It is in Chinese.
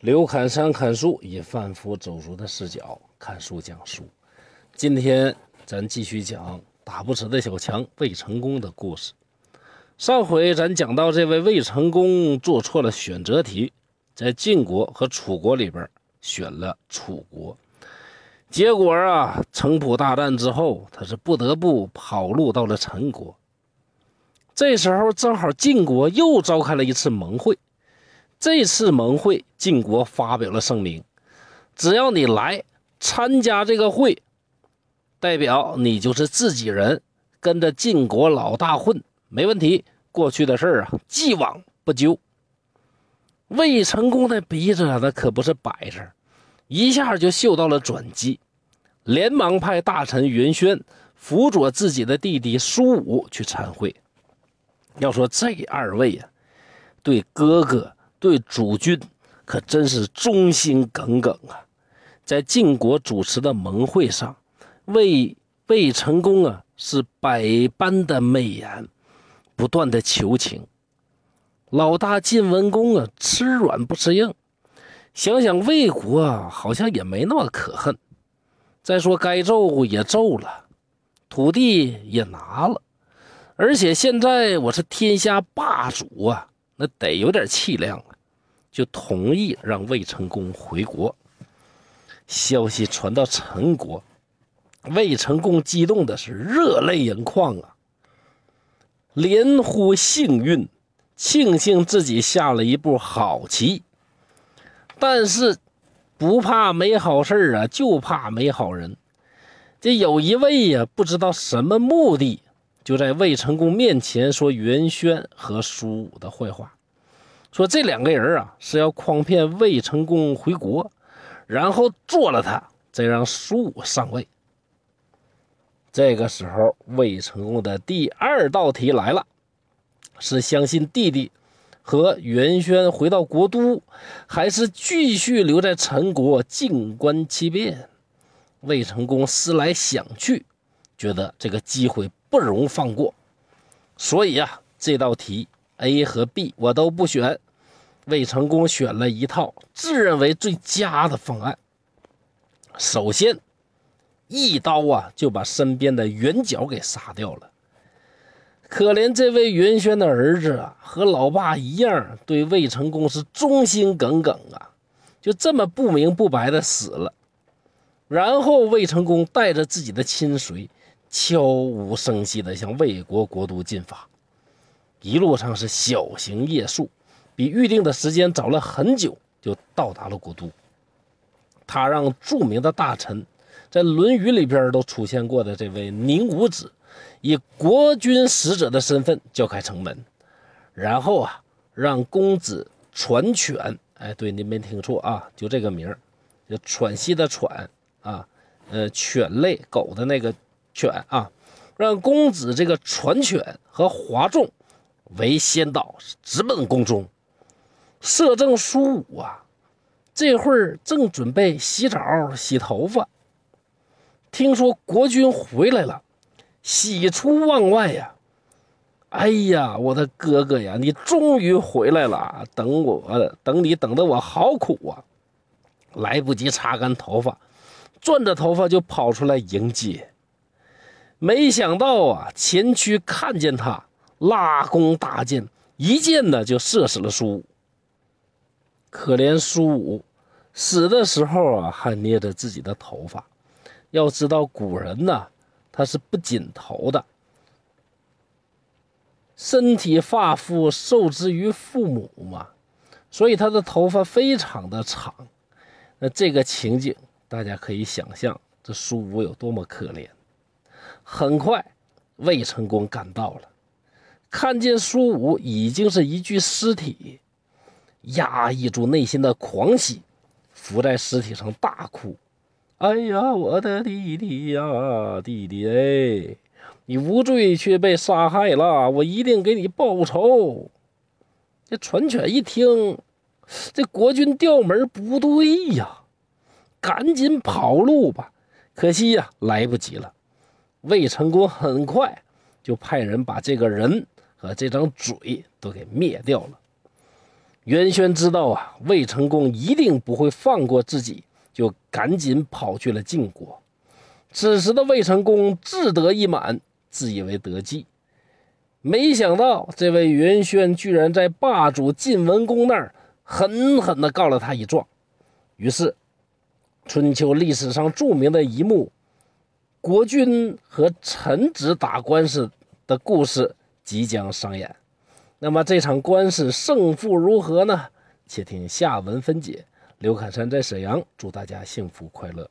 刘侃山砍树，以贩夫走卒的视角看书讲书。今天咱继续讲打不死的小强魏成功的故事。上回咱讲到，这位魏成功做错了选择题，在晋国和楚国里边选了楚国。结果啊，城濮大战之后，他是不得不跑路到了陈国。这时候正好晋国又召开了一次盟会。这次盟会，晋国发表了声明：只要你来参加这个会，代表你就是自己人，跟着晋国老大混没问题。过去的事儿啊，既往不咎。魏成功的鼻子那可不是摆设，一下就嗅到了转机，连忙派大臣云轩辅佐自己的弟弟苏武去参会。要说这二位呀，对哥哥。对主君可真是忠心耿耿啊！在晋国主持的盟会上，魏魏成功啊是百般的媚言，不断的求情。老大晋文公啊吃软不吃硬，想想魏国啊好像也没那么可恨。再说该揍也揍了，土地也拿了，而且现在我是天下霸主啊，那得有点气量。就同意让魏成功回国。消息传到陈国，魏成功激动的是热泪盈眶啊，连呼幸运，庆幸自己下了一步好棋。但是不怕没好事啊，就怕没好人。这有一位呀，不知道什么目的，就在魏成功面前说袁轩和苏武的坏话。说这两个人啊是要诓骗魏成功回国，然后做了他，再让苏武上位。这个时候，魏成功的第二道题来了：是相信弟弟和袁轩回到国都，还是继续留在陈国静观其变？魏成功思来想去，觉得这个机会不容放过，所以呀，这道题 A 和 B 我都不选。魏成功选了一套自认为最佳的方案。首先，一刀啊就把身边的袁角给杀掉了。可怜这位袁轩的儿子啊，和老爸一样，对魏成功是忠心耿耿啊，就这么不明不白的死了。然后魏成功带着自己的亲随，悄无声息的向魏国国都进发，一路上是小行夜宿。比预定的时间早了很久，就到达了国都。他让著名的大臣，在《论语》里边都出现过的这位宁武子，以国君使者的身份叫开城门，然后啊，让公子喘犬，哎，对，您没听错啊，就这个名儿，就喘息的喘啊，呃，犬类狗的那个犬啊，让公子这个喘犬和华仲为先导，直奔宫中。摄政苏武啊，这会儿正准备洗澡洗头发，听说国君回来了，喜出望外呀！哎呀，我的哥哥呀，你终于回来了！等我，等你，等得我好苦啊！来不及擦干头发，攥着头发就跑出来迎接。没想到啊，前区看见他拉弓搭箭，一箭呢就射死了苏武。可怜苏武死的时候啊，还捏着自己的头发。要知道古人呢，他是不紧头的，身体发肤受之于父母嘛，所以他的头发非常的长。那这个情景，大家可以想象，这苏武有多么可怜。很快，魏成功赶到了，看见苏武已经是一具尸体。压抑住内心的狂喜，伏在尸体上大哭：“哎呀，我的弟弟呀，弟弟哎，你无罪却被杀害了，我一定给你报仇。”这传犬一听，这国君调门不对呀，赶紧跑路吧。可惜呀，来不及了。魏成功很快就派人把这个人和这张嘴都给灭掉了。袁轩知道啊，魏成功一定不会放过自己，就赶紧跑去了晋国。此时的魏成功志得意满，自以为得计，没想到这位袁轩居然在霸主晋文公那儿狠狠地告了他一状。于是，春秋历史上著名的一幕国君和臣子打官司的故事即将上演。那么这场官司胜负如何呢？且听下文分解。刘侃山在沈阳，祝大家幸福快乐。